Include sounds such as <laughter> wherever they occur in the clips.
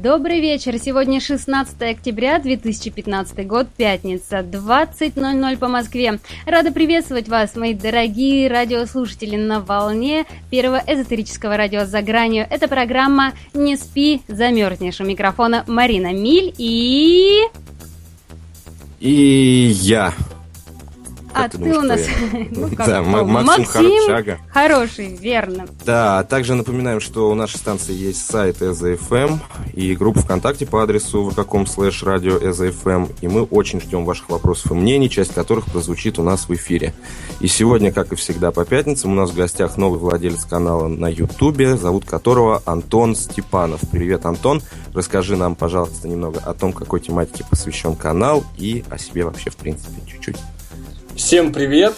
Добрый вечер. Сегодня 16 октября 2015 год, пятница, 20.00 по Москве. Рада приветствовать вас, мои дорогие радиослушатели на волне первого эзотерического радио «За гранью». Это программа «Не спи, замерзнешь». У микрофона Марина Миль и... И я, а ты думаешь, у нас... <laughs> ну, <laughs> как Да, Максим Харчага. Хороший, верно. Да, также напоминаем, что у нашей станции есть сайт ЭЗФМ и группа ВКонтакте по адресу vk.com слэш радио ЭЗФМ. И мы очень ждем ваших вопросов и мнений, часть которых прозвучит у нас в эфире. И сегодня, как и всегда по пятницам, у нас в гостях новый владелец канала на Ютубе, зовут которого Антон Степанов. Привет, Антон. Расскажи нам, пожалуйста, немного о том, какой тематике посвящен канал и о себе вообще, в принципе, чуть-чуть. Всем привет!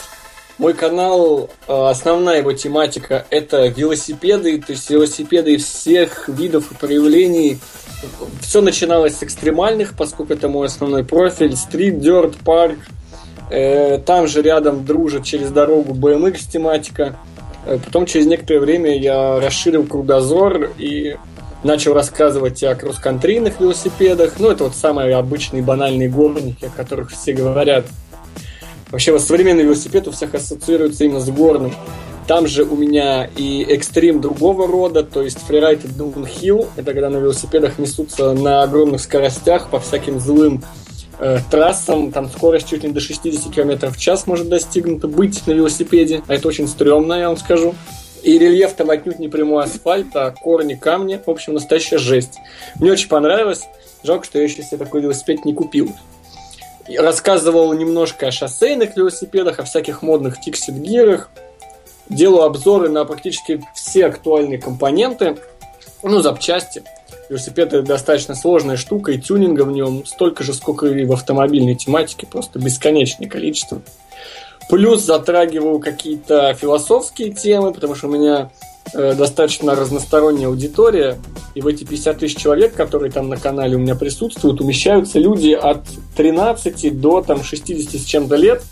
Мой канал, э, основная его тематика это велосипеды, то есть велосипеды всех видов и проявлений. Все начиналось с экстремальных, поскольку это мой основной профиль. Стрит, дерт, парк. Там же рядом дружит через дорогу BMX тематика. Э, Потом через некоторое время я расширил кругозор и начал рассказывать о кросс-контрийных велосипедах. Ну, это вот самые обычные банальные горники, о которых все говорят. Вообще, вот современный велосипед у всех ассоциируется именно с горным. Там же у меня и экстрим другого рода, то есть фрирайд и downhill. Это когда на велосипедах несутся на огромных скоростях по всяким злым э, трассам. Там скорость чуть ли не до 60 км в час может достигнута быть на велосипеде. А это очень стрёмно, я вам скажу. И рельеф там отнюдь не прямой асфальт, а корни, камни. В общем, настоящая жесть. Мне очень понравилось. Жалко, что я еще себе такой велосипед не купил. Рассказывал немножко о шоссейных велосипедах, о всяких модных фиксит-гирах. Делаю обзоры на практически все актуальные компоненты, ну, запчасти. Велосипед это достаточно сложная штука, и тюнинга в нем столько же, сколько и в автомобильной тематике, просто бесконечное количество. Плюс затрагиваю какие-то философские темы, потому что у меня достаточно разносторонняя аудитория, и в эти 50 тысяч человек, которые там на канале у меня присутствуют, умещаются люди от 13 до там, 60 с чем-то лет,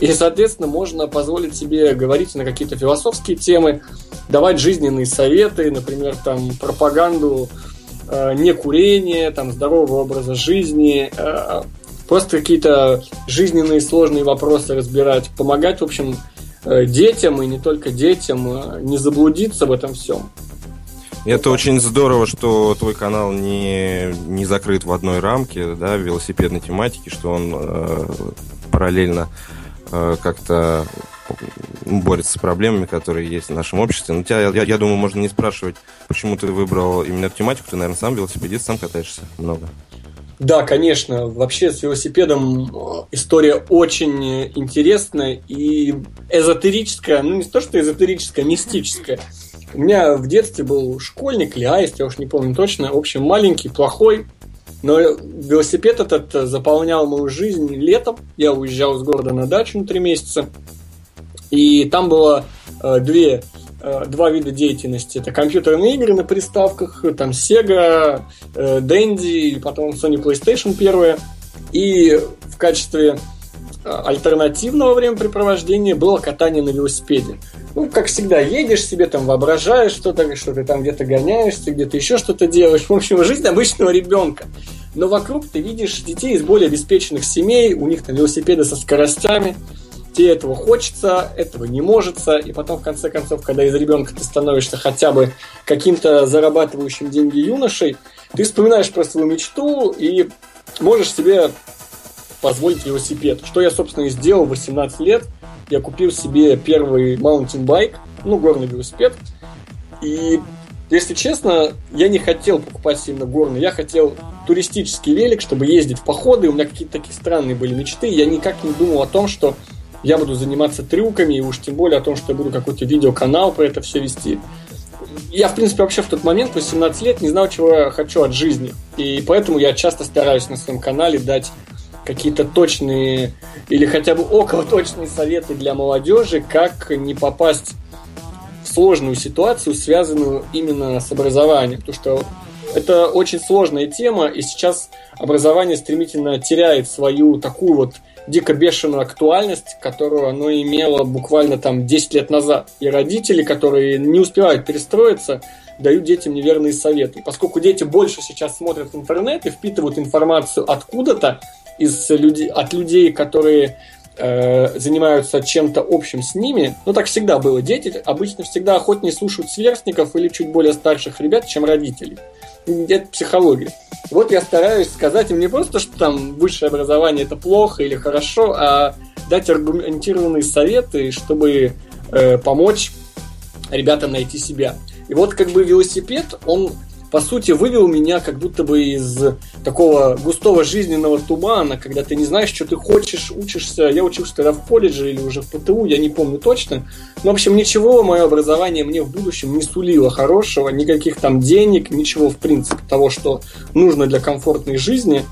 и, соответственно, можно позволить себе говорить на какие-то философские темы, давать жизненные советы, например, там, пропаганду э, некурения, там, здорового образа жизни, э, просто какие-то жизненные сложные вопросы разбирать, помогать, в общем, э, детям и не только детям э, не заблудиться в этом всем. Это очень здорово, что твой канал не, не закрыт в одной рамке, да, велосипедной тематике, что он э, параллельно э, как-то борется с проблемами, которые есть в нашем обществе. Но тебя, я, я думаю, можно не спрашивать, почему ты выбрал именно эту тематику. Ты, наверное, сам велосипедист, сам катаешься много. Да, конечно. Вообще с велосипедом э, история очень интересная и эзотерическая. Ну, не то, что эзотерическая, мистическая. У меня в детстве был школьник или аист, я уж не помню точно. В общем, маленький, плохой. Но велосипед этот заполнял мою жизнь летом. Я уезжал из города на дачу на три месяца. И там было э, две, э, два вида деятельности. Это компьютерные игры на приставках, там Sega, э, Dendy, потом Sony PlayStation первая. И в качестве э, альтернативного времяпрепровождения было катание на велосипеде. Ну, как всегда, едешь себе, там воображаешь что-то, что ты там где-то гоняешься, где-то еще что-то делаешь. В общем, жизнь обычного ребенка. Но вокруг ты видишь детей из более обеспеченных семей, у них там велосипеды со скоростями, тебе этого хочется, этого не может, и потом, в конце концов, когда из ребенка ты становишься хотя бы каким-то зарабатывающим деньги юношей, ты вспоминаешь про свою мечту и можешь себе позволить велосипед. Что я, собственно, и сделал в 18 лет. Я купил себе первый маунтинбайк, ну, горный велосипед. И, если честно, я не хотел покупать сильно горный. Я хотел туристический велик, чтобы ездить в походы. У меня какие-то такие странные были мечты. Я никак не думал о том, что я буду заниматься трюками, и уж тем более о том, что я буду какой-то видеоканал про это все вести. я, в принципе, вообще в тот момент, 18 лет, не знал, чего я хочу от жизни. И поэтому я часто стараюсь на своем канале дать какие-то точные или хотя бы около точные советы для молодежи, как не попасть в сложную ситуацию, связанную именно с образованием. Потому что это очень сложная тема, и сейчас образование стремительно теряет свою такую вот дико бешеную актуальность, которую оно имело буквально там 10 лет назад. И родители, которые не успевают перестроиться, дают детям неверные советы. Поскольку дети больше сейчас смотрят интернет и впитывают информацию откуда-то, из людей, от людей, которые э, занимаются чем-то общим с ними, ну так всегда было. Дети обычно всегда охотнее слушают сверстников или чуть более старших ребят, чем родителей. Это психология. Вот я стараюсь сказать им не просто, что там высшее образование это плохо или хорошо, а дать аргументированные советы, чтобы э, помочь ребятам найти себя. И вот как бы велосипед, он по сути, вывел меня как будто бы из такого густого жизненного тумана, когда ты не знаешь, что ты хочешь, учишься. Я учился тогда в колледже или уже в ПТУ, я не помню точно. Но, в общем, ничего мое образование мне в будущем не сулило хорошего, никаких там денег, ничего, в принципе, того, что нужно для комфортной жизни,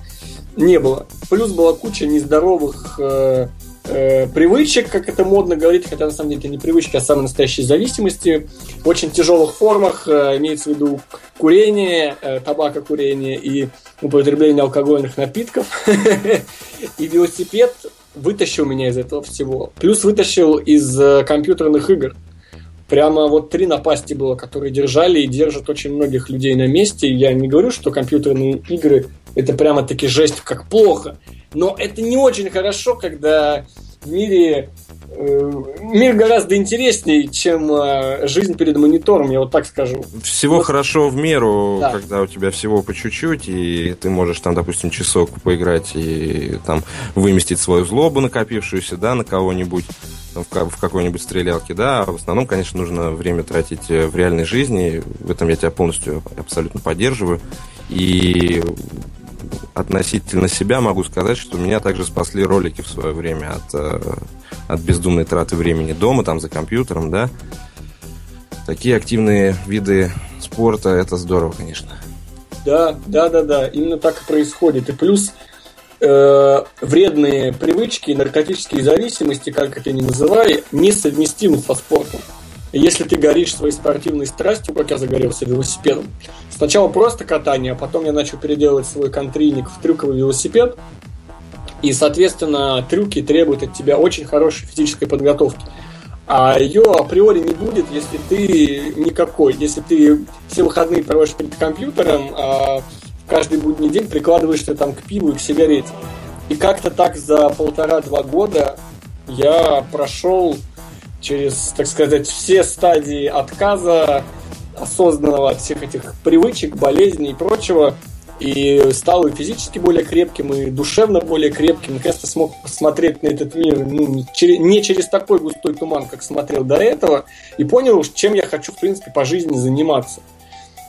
не было. Плюс была куча нездоровых э, э, привычек, как это модно говорить, хотя на самом деле это не привычки, а самые настоящие зависимости, в очень тяжелых формах, э, имеется в виду курение, э, табакокурение и употребление алкогольных напитков. <laughs> И велосипед вытащил меня из этого всего. Плюс вытащил из э, компьютерных игр. Прямо вот три напасти было, которые держали и держат очень многих людей на месте. Я не говорю, что компьютерные игры это прямо таки жесть, как плохо. Но это не очень хорошо, когда в мире э, мир гораздо интереснее, чем э, жизнь перед монитором, я вот так скажу. Всего вот. хорошо в меру, да. когда у тебя всего по чуть-чуть, и ты можешь там, допустим, часок поиграть и там выместить свою злобу накопившуюся, да, на кого-нибудь в, какой-нибудь стрелялке, да, а в основном, конечно, нужно время тратить э, в реальной жизни, в этом я тебя полностью абсолютно поддерживаю, и относительно себя могу сказать, что меня также спасли ролики в свое время от, э, от бездумной траты времени дома, там за компьютером, да. Такие активные виды спорта, это здорово, конечно. Да, да, да, да, именно так и происходит. И плюс э, вредные привычки, наркотические зависимости, как это ни называй, несовместимы со спортом. Если ты горишь своей спортивной страстью, как я загорелся велосипедом, сначала просто катание, а потом я начал переделывать свой контрийник в трюковый велосипед, и, соответственно, трюки требуют от тебя очень хорошей физической подготовки. А ее априори не будет, если ты никакой, если ты все выходные проводишь перед компьютером, а каждый будний день прикладываешься там к пиву и к сигарете. И как-то так за полтора-два года я прошел через, так сказать, все стадии отказа осознанного от всех этих привычек, болезней и прочего, и стал и физически более крепким, и душевно более крепким. Наконец-то смог посмотреть на этот мир ну, не через такой густой туман, как смотрел до этого, и понял, чем я хочу, в принципе, по жизни заниматься.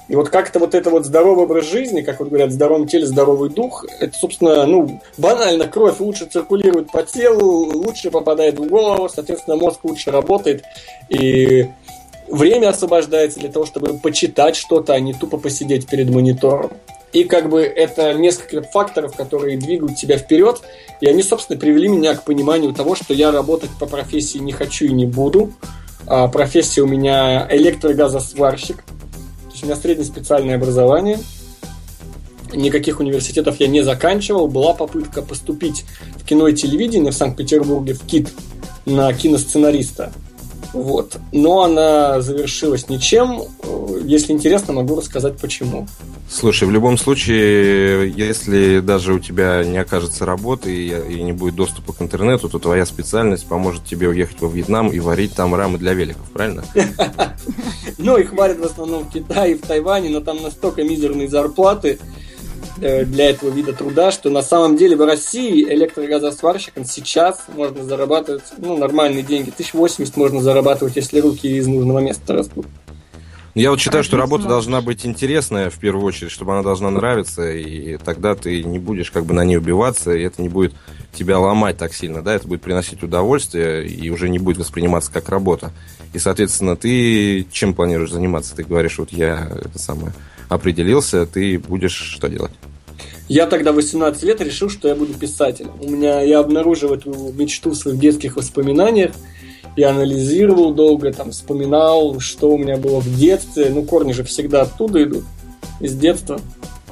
И вот как-то вот это вот здоровый образ жизни, как вот говорят, в здоровом теле здоровый дух, это, собственно, ну, банально, кровь лучше циркулирует по телу, лучше попадает в голову, соответственно, мозг лучше работает, и время освобождается для того, чтобы почитать что-то, а не тупо посидеть перед монитором. И как бы это несколько факторов, которые двигают тебя вперед, и они, собственно, привели меня к пониманию того, что я работать по профессии не хочу и не буду. А профессия у меня электрогазосварщик – есть у меня среднее специальное образование. Никаких университетов я не заканчивал. Была попытка поступить в кино и телевидение в Санкт-Петербурге, в КИТ, на киносценариста. Вот. Но она завершилась ничем. Если интересно, могу рассказать почему. Слушай, в любом случае, если даже у тебя не окажется работы и, и не будет доступа к интернету, то твоя специальность поможет тебе уехать во Вьетнам и варить там рамы для великов, правильно? <laughs> Ну, их варят в основном в Китае и в Тайване, но там настолько мизерные зарплаты э, для этого вида труда, что на самом деле в России электрогазосварщиком сейчас можно зарабатывать ну, нормальные деньги. 1080 можно зарабатывать, если руки из нужного места растут. Я вот считаю, что работа должна быть интересная в первую очередь, чтобы она должна нравиться, и тогда ты не будешь как бы на ней убиваться, и это не будет тебя ломать так сильно, да, это будет приносить удовольствие и уже не будет восприниматься как работа. И, соответственно, ты чем планируешь заниматься? Ты говоришь, вот я это самое определился, ты будешь что делать? Я тогда 18 лет решил, что я буду писателем. У меня я обнаружил эту мечту в своих детских воспоминаниях. Я анализировал долго, там, вспоминал, что у меня было в детстве. Ну, корни же всегда оттуда идут, из детства.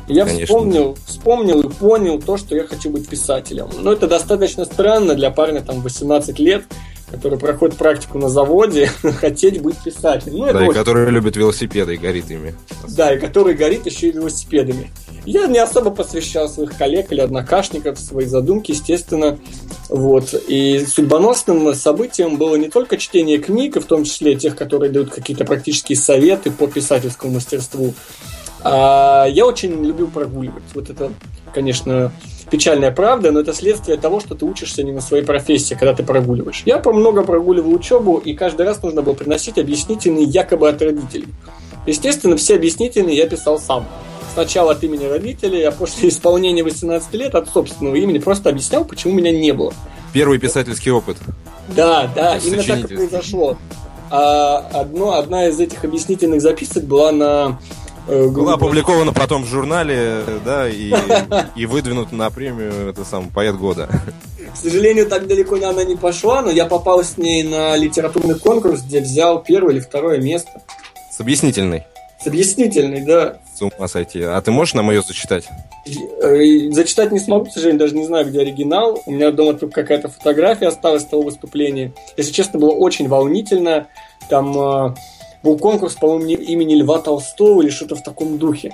Я Конечно. вспомнил, вспомнил и понял то, что я хочу быть писателем. Но это достаточно странно для парня там 18 лет, который проходит практику на заводе, <laughs> хотеть быть писателем. Ну, да, и очень... который любит велосипеды и горит ими. Да, и который горит еще и велосипедами. Я не особо посвящал своих коллег или однокашников свои задумки, естественно. Вот. И судьбоносным событием было не только чтение книг, и в том числе тех, которые дают какие-то практические советы по писательскому мастерству. А я очень любил прогуливать. Вот это, конечно, печальная правда, но это следствие того, что ты учишься не на своей профессии, когда ты прогуливаешь. Я много прогуливал учебу, и каждый раз нужно было приносить объяснительные якобы от родителей. Естественно, все объяснительные я писал сам. Сначала от имени родителей, а после <laughs> исполнения 18 лет от собственного имени просто объяснял, почему меня не было. Первый писательский опыт. Да, да, именно так и произошло. А одно, одна из этих объяснительных записок была на Э, Была опубликована потом в журнале, да, и, и выдвинута на премию, это сам поэт года. К сожалению, так далеко она не пошла, но я попал с ней на литературный конкурс, где взял первое или второе место. С объяснительной? С объяснительной, да. С ума сойти. А ты можешь нам ее зачитать? Э, зачитать не смогу, к сожалению, даже не знаю, где оригинал. У меня дома только какая-то фотография осталась с того выступления. Если честно, было очень волнительно. Там э, был конкурс, по-моему, имени Льва Толстого или что-то в таком духе.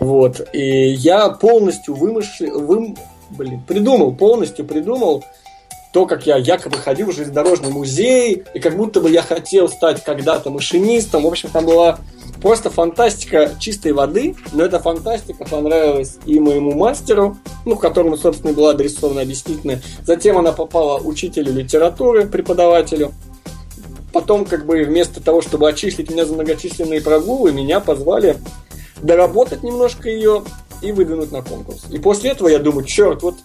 Вот. И я полностью вымышл... Вым... Блин, придумал, полностью придумал то, как я якобы ходил в железнодорожный музей, и как будто бы я хотел стать когда-то машинистом. В общем, там была просто фантастика чистой воды, но эта фантастика понравилась и моему мастеру, ну, которому, собственно, была адресована объяснительная. Затем она попала учителю литературы, преподавателю. Потом, как бы, вместо того, чтобы отчислить меня за многочисленные прогулы, меня позвали доработать немножко ее и выдвинуть на конкурс. И после этого я думаю, черт, вот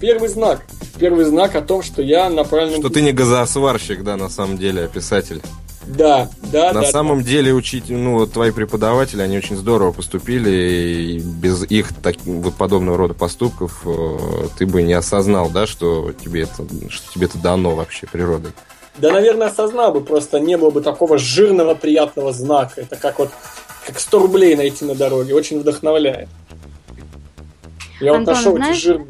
первый знак. Первый знак о том, что я на правильном... Что ты не газосварщик, да, на самом деле, а писатель. Да, да, На да, самом да. деле учитель, ну, вот твои преподаватели, они очень здорово поступили, и без их так, вот подобного рода поступков э, ты бы не осознал, да, что тебе это, что тебе это дано вообще природой. Да, наверное, осознал бы, просто не было бы такого жирного приятного знака. Это как вот как 100 рублей найти на дороге. Очень вдохновляет. Я Антон, вот нашел знаешь, эти жирные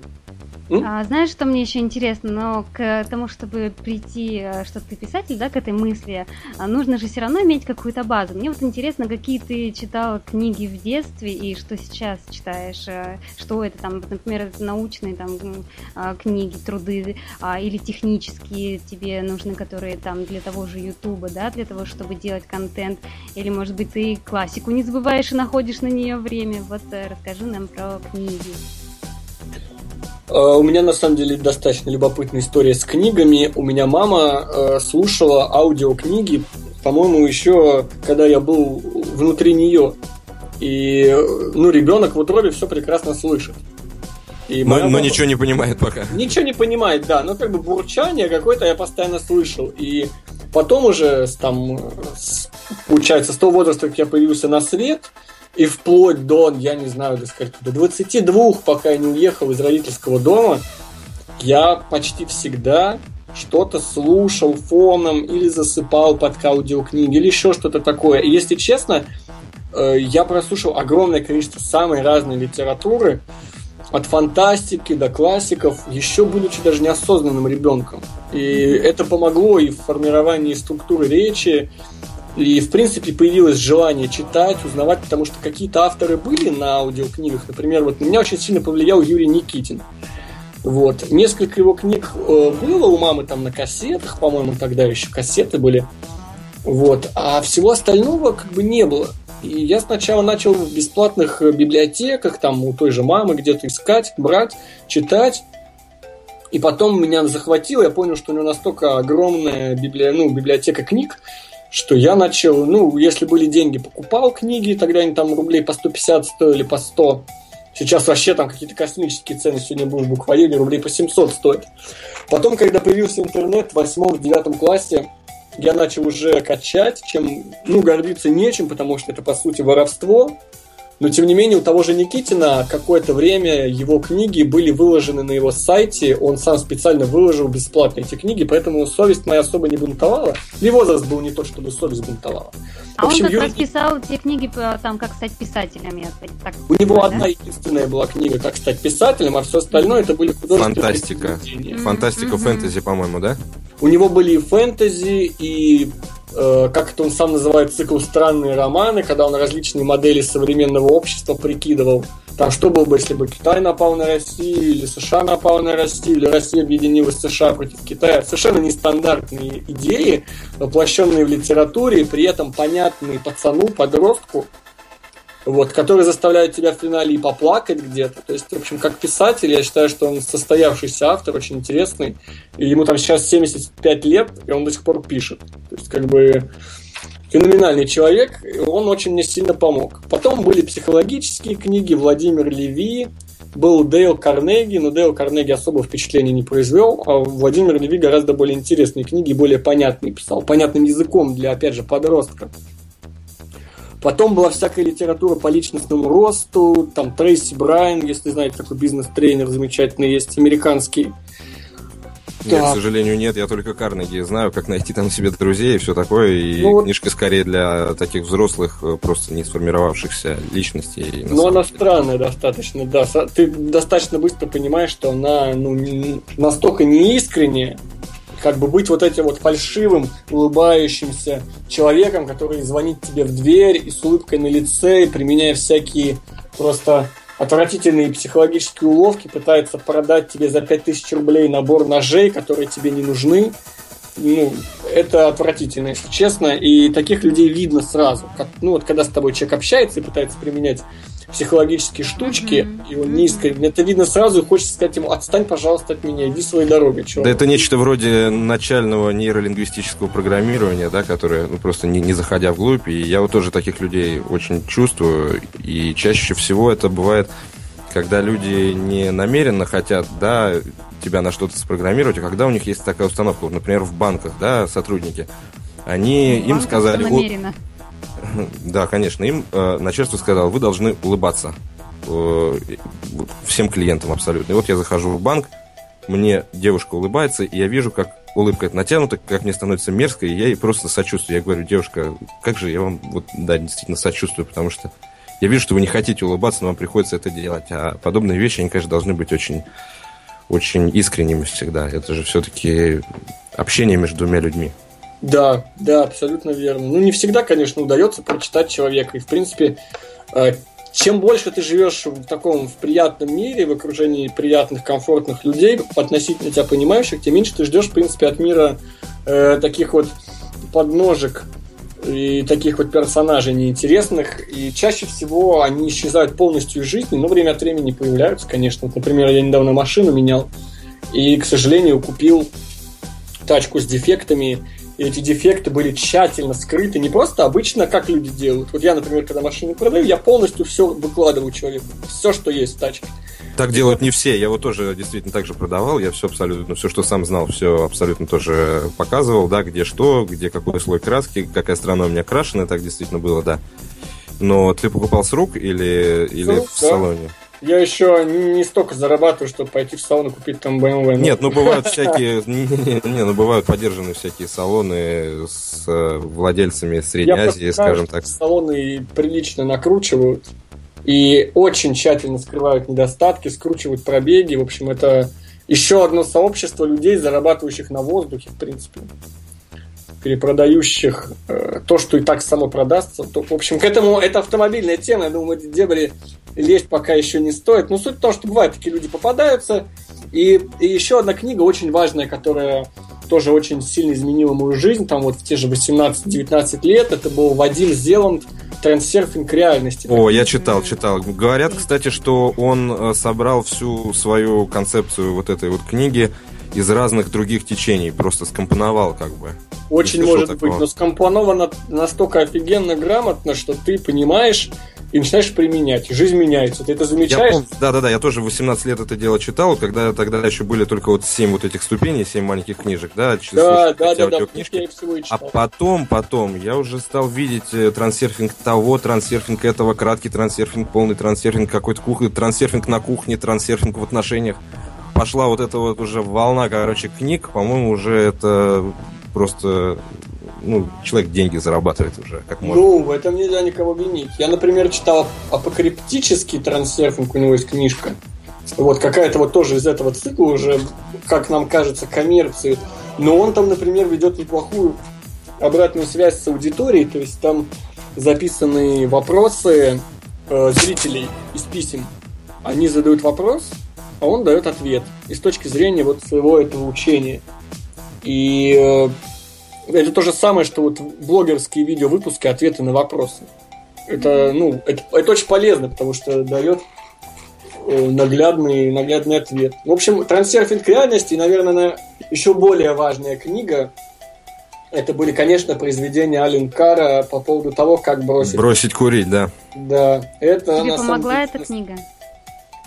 а, знаешь, что мне еще интересно? Но к тому, чтобы прийти, э, что ты писатель, да, к этой мысли, а, нужно же все равно иметь какую-то базу. Мне вот интересно, какие ты читал книги в детстве и что сейчас читаешь. Э, что это там, например, это научные там а, книги, труды или технические тебе нужны, которые там для того же Ютуба, да, для того, чтобы делать контент. Или, может быть, ты классику не забываешь и находишь на нее время. Вот э, расскажи нам про книги. Э, у меня на самом деле достаточно любопытная история с книгами. У меня мама э, слушала аудиокниги, по-моему, еще когда я был внутри нее. И, ну, ребенок в утробе все прекрасно слышит. И но, но ничего не понимает пока. Ничего не понимает, да. Но как бы бурчание какое-то я постоянно слышал. И потом уже, там, с, получается, с того возраста, как я появился на свет, и вплоть до, я не знаю, до скольки, до 22, пока я не уехал из родительского дома, я почти всегда что-то слушал фоном или засыпал под аудиокниги или еще что-то такое. И если честно, э, я прослушал огромное количество самой разной литературы, от фантастики до классиков, еще будучи даже неосознанным ребенком. И это помогло и в формировании структуры речи, и, в принципе, появилось желание читать, узнавать, потому что какие-то авторы были на аудиокнигах. Например, вот на меня очень сильно повлиял Юрий Никитин. Вот. Несколько его книг э, было у мамы там на кассетах, по-моему, тогда еще кассеты были. Вот. А всего остального как бы не было. И я сначала начал в бесплатных э, библиотеках, там у той же мамы где-то искать, брать, читать. И потом меня захватило, я понял, что у него настолько огромная библи... ну, библиотека книг, что я начал, ну, если были деньги, покупал книги, тогда они там рублей по 150 стоили, по 100. Сейчас вообще там какие-то космические цены, сегодня будешь буквоеде, рублей по 700 стоит. Потом, когда появился интернет в восьмом-девятом классе, я начал уже качать, чем, ну, гордиться нечем, потому что это, по сути, воровство. Но, тем не менее, у того же Никитина какое-то время его книги были выложены на его сайте. Он сам специально выложил бесплатно эти книги, поэтому совесть моя особо не бунтовала. И возраст был не тот, чтобы совесть бунтовала. А общем, он как Юрий... раз писал те книги, там, как стать писателем. Я так у него да? одна единственная была книга, как стать писателем, а все остальное это были художественные Фантастика. Фантастика, фэнтези, по-моему, да? У него были и фэнтези, и Э, как это он сам называет, цикл «Странные романы», когда он различные модели современного общества прикидывал. Там что было бы, если бы Китай напал на Россию, или США напал на Россию, или Россия объединилась с США против Китая. Совершенно нестандартные идеи, воплощенные в литературе, при этом понятные пацану, подростку, вот, которые заставляют тебя в финале и поплакать где-то. То есть, в общем, как писатель, я считаю, что он состоявшийся автор, очень интересный. И ему там сейчас 75 лет, и он до сих пор пишет. То есть, как бы феноменальный человек, он очень мне сильно помог. Потом были психологические книги, Владимир Леви, был Дейл Карнеги, но Дейл Карнеги особо впечатления не произвел, а Владимир Леви гораздо более интересные книги, более понятные писал, понятным языком для, опять же, подростка. Потом была всякая литература по личностному росту, там Трейси Брайан, если знаете, такой бизнес-тренер замечательный есть, американский. Нет, да. к сожалению, нет. Я только Карнеги знаю, как найти там себе друзей и все такое. И ну, книжка скорее для таких взрослых, э, просто не сформировавшихся личностей. Ну, она странная достаточно, да. Ты достаточно быстро понимаешь, что она ну, настолько неискренняя, как бы быть вот этим вот фальшивым, улыбающимся человеком, который звонит тебе в дверь и с улыбкой на лице, применяя всякие просто отвратительные психологические уловки, пытается продать тебе за 5000 рублей набор ножей, которые тебе не нужны. Ну, это отвратительно, если честно, и таких людей видно сразу. Как, ну, вот когда с тобой человек общается и пытается применять психологические штучки, mm-hmm. и он низко. Это видно сразу, и хочется сказать ему, отстань, пожалуйста, от меня, иди своей дорогой. Чувак. Да это нечто вроде начального нейролингвистического программирования, да, которое, ну, просто не, не заходя вглубь, и я вот тоже таких людей очень чувствую, и чаще всего это бывает, когда люди не намеренно хотят, да, тебя на что-то спрограммировать, а когда у них есть такая установка, вот, например, в банках, да, сотрудники, они им сказали... Намеренно. <laughs> Да, конечно. Им э, начальство сказало, вы должны улыбаться э, всем клиентам абсолютно. И вот я захожу в банк, мне девушка улыбается, и я вижу, как улыбка это натянута, как мне становится мерзко, и я ей просто сочувствую. Я говорю, девушка, как же я вам, вот, да, действительно сочувствую, потому что я вижу, что вы не хотите улыбаться, но вам приходится это делать. А подобные вещи, они, конечно, должны быть очень, очень искренними всегда. Это же все-таки общение между двумя людьми. Да, да, абсолютно верно. Ну, не всегда, конечно, удается прочитать человека. И, в принципе, э, чем больше ты живешь в таком в приятном мире, в окружении приятных, комфортных людей, относительно тебя понимающих, тем меньше ты ждешь, в принципе, от мира э, таких вот подножек и таких вот персонажей неинтересных. И чаще всего они исчезают полностью из жизни, но время от времени появляются, конечно. Вот, например, я недавно машину менял, и, к сожалению, купил тачку с дефектами, и эти дефекты были тщательно скрыты, не просто обычно, как люди делают. Вот я, например, когда машину продаю, я полностью все выкладываю человеку, все, что есть в тачке. Так делают не все. Я вот тоже действительно так же продавал. Я все абсолютно, все, что сам знал, все абсолютно тоже показывал, да, где что, где какой слой краски, какая страна у меня крашена, так действительно было, да. Но ты покупал с рук или, или рук, в да. салоне? Я еще не столько зарабатываю, чтобы пойти в салон и купить там BMW. Нет, ну бывают всякие, <laughs> не, ну бывают поддержанные всякие салоны с э, владельцами Средней Азии, скажем так. Салоны прилично накручивают и очень тщательно скрывают недостатки, скручивают пробеги. В общем, это еще одно сообщество людей, зарабатывающих на воздухе, в принципе перепродающих э, то, что и так само продастся. То, в общем, к этому это автомобильная тема. Я думаю, дебри лезть пока еще не стоит. Но суть в том, что бывают такие люди попадаются. И, и еще одна книга очень важная, которая тоже очень сильно изменила мою жизнь, там вот в те же 18-19 лет, это был Вадим Зеланд «Трансерфинг реальности». О, я читал, читал. Говорят, кстати, что он э, собрал всю свою концепцию вот этой вот книги из разных других течений, просто скомпоновал как бы. Очень может быть, но скомпоновано настолько офигенно грамотно, что ты понимаешь, и начинаешь применять. Жизнь меняется. Ты это замечаешь? Да-да-да, я тоже 18 лет это дело читал, когда тогда еще были только вот 7 вот этих ступеней, 7 маленьких книжек, да? Да, да, да, да, книжки. А потом, потом, я уже стал видеть э, трансерфинг того, трансерфинг этого, краткий трансерфинг, полный трансерфинг, какой-то кухня, трансерфинг на кухне, трансерфинг в отношениях. Пошла вот эта вот уже волна, короче, книг, по-моему, уже это просто ну, человек деньги зарабатывает уже, как можно. Ну, в этом нельзя никого винить. Я, например, читал апокриптический трансерфинг, у него есть книжка. Вот какая-то вот тоже из этого цикла уже, как нам кажется, коммерции. Но он там, например, ведет неплохую обратную связь с аудиторией, то есть там записаны вопросы э, зрителей из писем. Они задают вопрос, а он дает ответ. И с точки зрения вот своего этого учения. И э, это то же самое, что вот блогерские видео-выпуски, ответы на вопросы. Это, ну, это, это очень полезно, потому что дает э, наглядный, наглядный ответ. В общем, трансерфинг реальности, и, наверное, еще более важная книга, это были, конечно, произведения Ален Кара по поводу того, как бросить. Бросить курить, да. Да, это... Тебе помогла эта книга?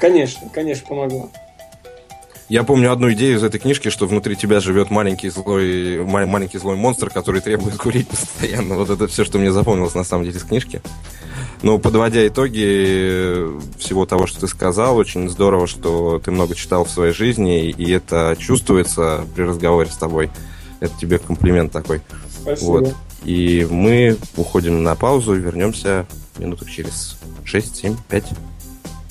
Конечно, конечно, помогла. Я помню одну идею из этой книжки, что внутри тебя живет маленький злой, маленький злой монстр, который требует курить постоянно. Вот это все, что мне запомнилось на самом деле из книжки. Но подводя итоги всего того, что ты сказал, очень здорово, что ты много читал в своей жизни, и это чувствуется при разговоре с тобой. Это тебе комплимент такой. Спасибо. Вот. И мы уходим на паузу вернемся минуток через 6, 7, 5.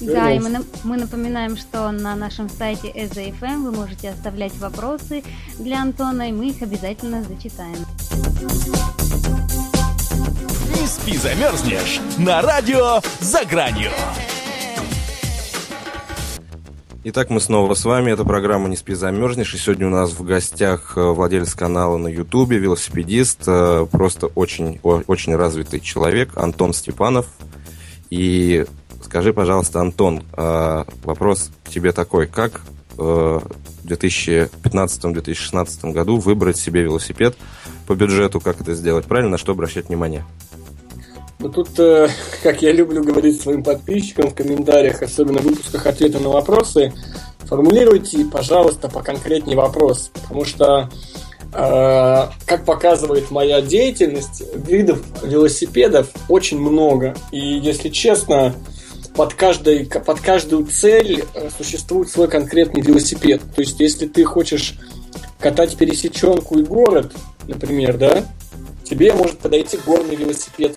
Да, и мы, мы напоминаем, что на нашем сайте SAFM вы можете оставлять вопросы для Антона, и мы их обязательно зачитаем. Не спи, замерзнешь на радио «За гранью». Итак, мы снова с вами. Это программа «Не спи, замерзнешь». И сегодня у нас в гостях э, владелец канала на Ютубе, велосипедист, э, просто очень, очень развитый человек, Антон Степанов. И Скажи, пожалуйста, Антон, а, вопрос тебе такой. Как э, в 2015-2016 году выбрать себе велосипед по бюджету, как это сделать правильно, на что обращать внимание? Ну тут, э, <laughs> как я люблю говорить своим подписчикам в комментариях, особенно в выпусках ответа на вопросы, формулируйте, пожалуйста, поконкретнее вопрос, потому что э, как показывает моя деятельность, видов велосипедов очень много. И если честно, под, каждой, под каждую цель э, существует свой конкретный велосипед. То есть, если ты хочешь катать пересеченку и город, например, да, тебе может подойти горный велосипед.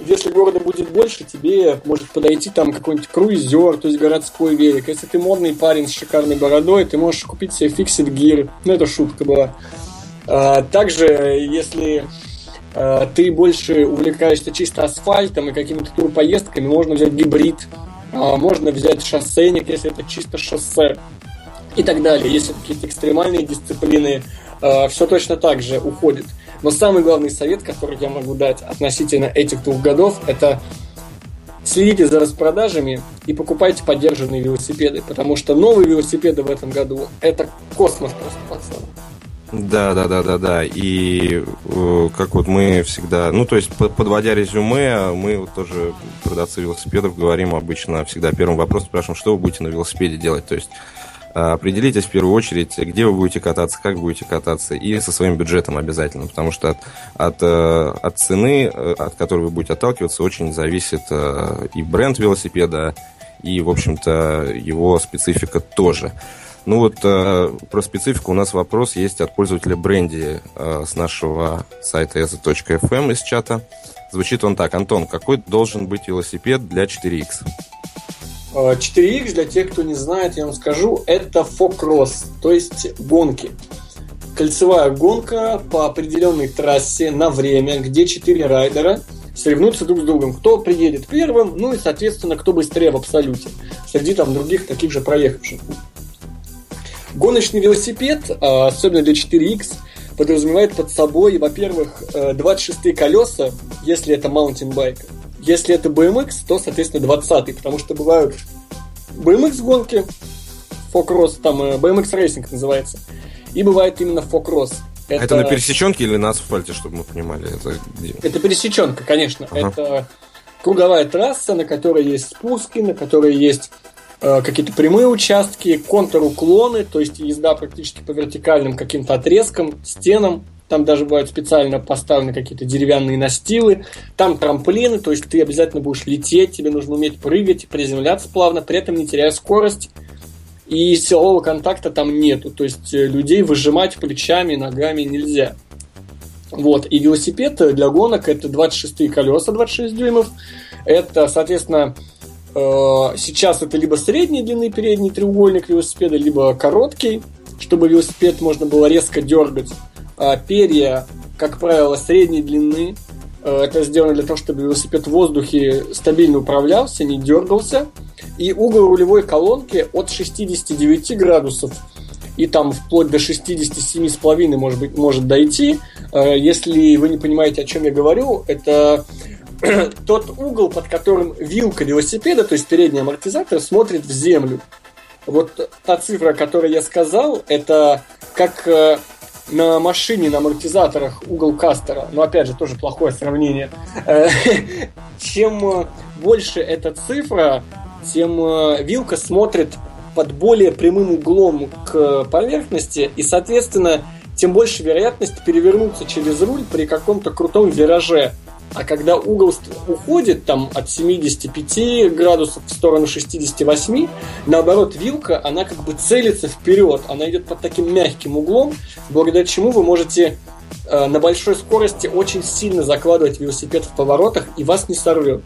Если города будет больше, тебе может подойти там какой-нибудь круизер, то есть городской велик. Если ты модный парень с шикарной бородой, ты можешь купить себе Fixed Gear. Ну, это шутка была. А, также, если Э, ты больше увлекаешься чисто асфальтом и какими-то турпоездками, можно взять гибрид, а, можно взять шоссейник, если это чисто шоссе и так далее. Если какие-то экстремальные дисциплины, э, все точно так же уходит. Но самый главный совет, который я могу дать относительно этих двух годов, это следите за распродажами и покупайте поддержанные велосипеды, потому что новые велосипеды в этом году это космос просто, пацаны. Да, да, да, да, да. И э, как вот мы всегда, ну то есть подводя резюме, мы вот тоже продавцы велосипедов говорим обычно всегда первым вопросом спрашиваем, что вы будете на велосипеде делать. То есть э, определитесь в первую очередь, где вы будете кататься, как будете кататься, и со своим бюджетом обязательно, потому что от, от, э, от цены, от которой вы будете отталкиваться, очень зависит и бренд велосипеда, и, в общем-то, его специфика тоже. Ну вот э, про специфику у нас вопрос есть от пользователя Бренди э, с нашего сайта eza.fm эм из чата. Звучит он так. Антон, какой должен быть велосипед для 4X? 4X, э, для тех, кто не знает, я вам скажу, это фокросс, то есть гонки. Кольцевая гонка по определенной трассе на время, где 4 райдера соревнуются друг с другом. Кто приедет первым, ну и, соответственно, кто быстрее в абсолюте. Среди там других таких же проехавших. Гоночный велосипед, а, особенно для 4X, подразумевает под собой, во-первых, 26 э, колеса, если это маунтинбайк. Если это BMX, то, соответственно, 20 потому что бывают BMX гонки, Фокросс, там BMX э, Racing называется. и бывает именно фокросс. Это... это на пересеченке или на асфальте, чтобы мы понимали? Это, это пересеченка, конечно. Ага. Это круговая трасса, на которой есть спуски, на которой есть какие-то прямые участки, контур-уклоны, то есть езда практически по вертикальным каким-то отрезкам, стенам. Там даже бывают специально поставлены какие-то деревянные настилы. Там трамплины, то есть ты обязательно будешь лететь, тебе нужно уметь прыгать, приземляться плавно, при этом не теряя скорость. И силового контакта там нету. То есть э, людей выжимать плечами, ногами нельзя. Вот. И велосипед для гонок это 26 колеса 26 дюймов. Это, соответственно, э, сейчас это либо средней длины передний треугольник велосипеда, либо короткий, чтобы велосипед можно было резко дергать. А перья, как правило, средней длины. Э, это сделано для того, чтобы велосипед в воздухе стабильно управлялся, не дергался. И угол рулевой колонки от 69 градусов и там вплоть до 67,5 может быть может дойти. Э, если вы не понимаете, о чем я говорю, это <clears throat> тот угол, под которым вилка велосипеда, то есть передний амортизатор, смотрит в землю. Вот та цифра, которую я сказал, это как э, на машине, на амортизаторах угол кастера. Но опять же, тоже плохое сравнение. Э, <laughs> чем больше эта цифра, тем вилка смотрит под более прямым углом к поверхности, и, соответственно, тем больше вероятность перевернуться через руль при каком-то крутом вираже. А когда угол уходит там от 75 градусов в сторону 68, наоборот, вилка, она как бы целится вперед. Она идет под таким мягким углом, благодаря чему вы можете э, на большой скорости очень сильно закладывать велосипед в поворотах и вас не сорвет.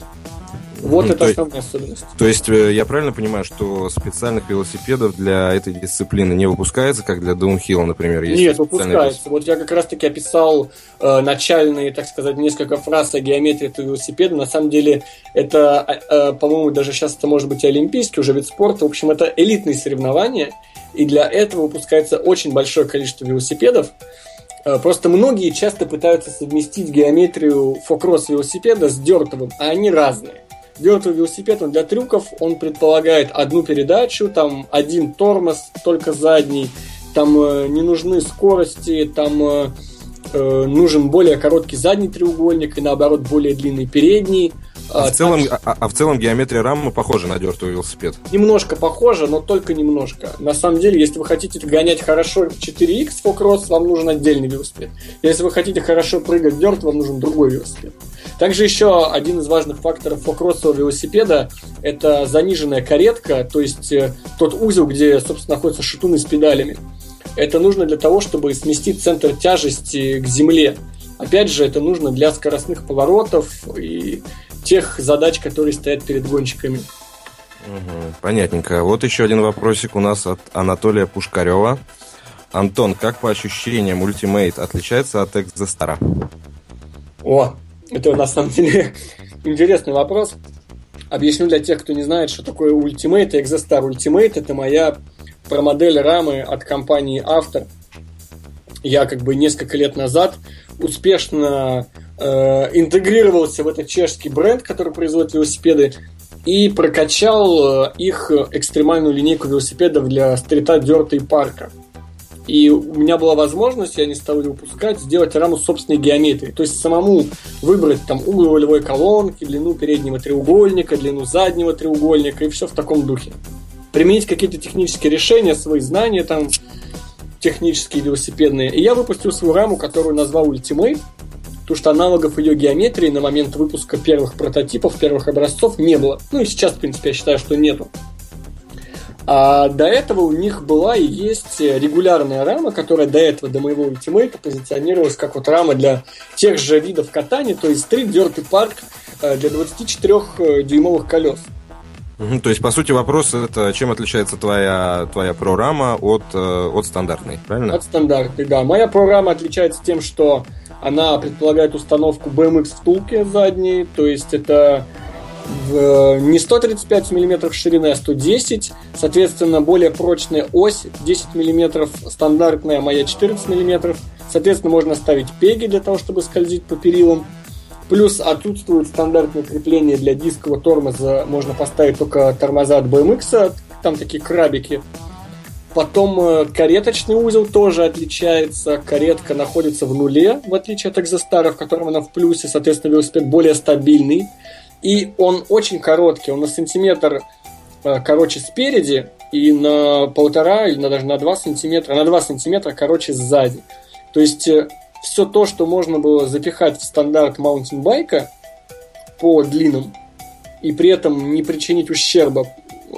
Вот это основная особенность. То есть э, я правильно понимаю, что специальных велосипедов для этой дисциплины не выпускается, как для даунхилла, например? Есть Нет, выпускается. Вот я как раз-таки описал э, начальные, так сказать, несколько фраз о геометрии этого велосипеда. На самом деле это, э, э, по-моему, даже сейчас это может быть и олимпийский уже вид спорта. В общем, это элитные соревнования, и для этого выпускается очень большое количество велосипедов. Э, просто многие часто пытаются совместить геометрию фокросс велосипеда с дертовым, а они разные. Вертовый велосипед, он для трюков, он предполагает одну передачу, там один тормоз, только задний, там э, не нужны скорости, там э, э, нужен более короткий задний треугольник и наоборот более длинный передний. А, в, целом, так, а, а в целом геометрия рамы похожа на дертовый велосипед? Немножко похожа, но только немножко. На самом деле, если вы хотите гонять хорошо 4X фокросс, вам нужен отдельный велосипед. Если вы хотите хорошо прыгать дерт, вам нужен другой велосипед. Также еще один из важных факторов фокроссового велосипеда – это заниженная каретка, то есть э, тот узел, где, собственно, находятся шатуны с педалями. Это нужно для того, чтобы сместить центр тяжести к земле. Опять же, это нужно для скоростных поворотов и тех задач, которые стоят перед гонщиками. Угу, понятненько. Вот еще один вопросик у нас от Анатолия Пушкарева. Антон, как по ощущениям Ultimate отличается от Экзостара? О, это на самом деле <laughs> интересный вопрос. Объясню для тех, кто не знает, что такое Ultimate и Exostar. Ultimate это моя промодель рамы от компании Автор. Я как бы несколько лет назад успешно интегрировался в этот чешский бренд, который производит велосипеды, и прокачал э, их экстремальную линейку велосипедов для стрита, дерта и парка. И у меня была возможность, я не стал ее выпускать, сделать раму собственной геометрии. То есть самому выбрать там угол рулевой колонки, длину переднего треугольника, длину заднего треугольника и все в таком духе. Применить какие-то технические решения, свои знания там технические велосипедные. И я выпустил свою раму, которую назвал Ultimate, потому что аналогов ее геометрии на момент выпуска первых прототипов, первых образцов не было. Ну и сейчас, в принципе, я считаю, что нету. А до этого у них была и есть регулярная рама, которая до этого, до моего ультимейта, позиционировалась как вот рама для тех же видов катания, то есть стрит, дерт и парк э, для 24-дюймовых колес. То есть, по сути, вопрос это чем отличается твоя, твоя программа от, э, от стандартной, правильно? От стандартной, да. Моя программа отличается тем, что она предполагает установку BMX втулки задней, то есть это в, не 135 мм ширины, а 110. Соответственно, более прочная ось 10 мм, стандартная моя 14 мм. Соответственно, можно ставить пеги для того, чтобы скользить по перилам. Плюс отсутствует стандартное крепление для дискового тормоза. Можно поставить только тормоза от BMX, там такие крабики. Потом э, кареточный узел тоже отличается. Каретка находится в нуле, в отличие от экзостара, в котором она в плюсе. Соответственно, велосипед более стабильный. И он очень короткий. Он на сантиметр э, короче спереди и на полтора или на, даже на два сантиметра, на два сантиметра короче сзади. То есть э, все то, что можно было запихать в стандарт маунтинбайка по длинам и при этом не причинить ущерба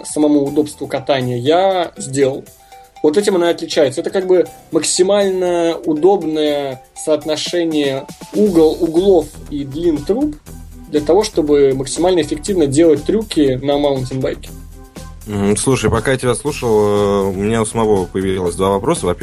самому удобству катания, я сделал. Вот этим она отличается. Это как бы максимально удобное соотношение угол углов и длин труб для того, чтобы максимально эффективно делать трюки на маунтинбайке. Слушай, пока я тебя слушал, э, у меня у самого появилось два вопроса. Во-первых,